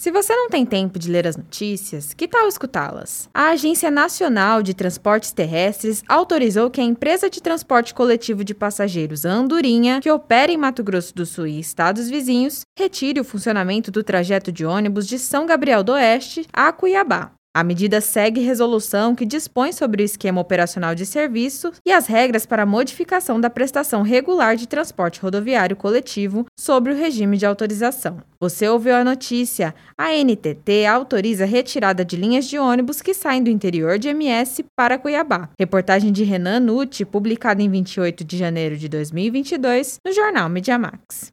Se você não tem tempo de ler as notícias, que tal escutá-las? A Agência Nacional de Transportes Terrestres autorizou que a empresa de transporte coletivo de passageiros Andorinha, que opera em Mato Grosso do Sul e estados vizinhos, retire o funcionamento do trajeto de ônibus de São Gabriel do Oeste a Cuiabá. A medida segue resolução que dispõe sobre o esquema operacional de serviço e as regras para a modificação da prestação regular de transporte rodoviário coletivo sobre o regime de autorização. Você ouviu a notícia? A NTT autoriza a retirada de linhas de ônibus que saem do interior de MS para Cuiabá. Reportagem de Renan Nutti, publicada em 28 de janeiro de 2022 no jornal Mediamax.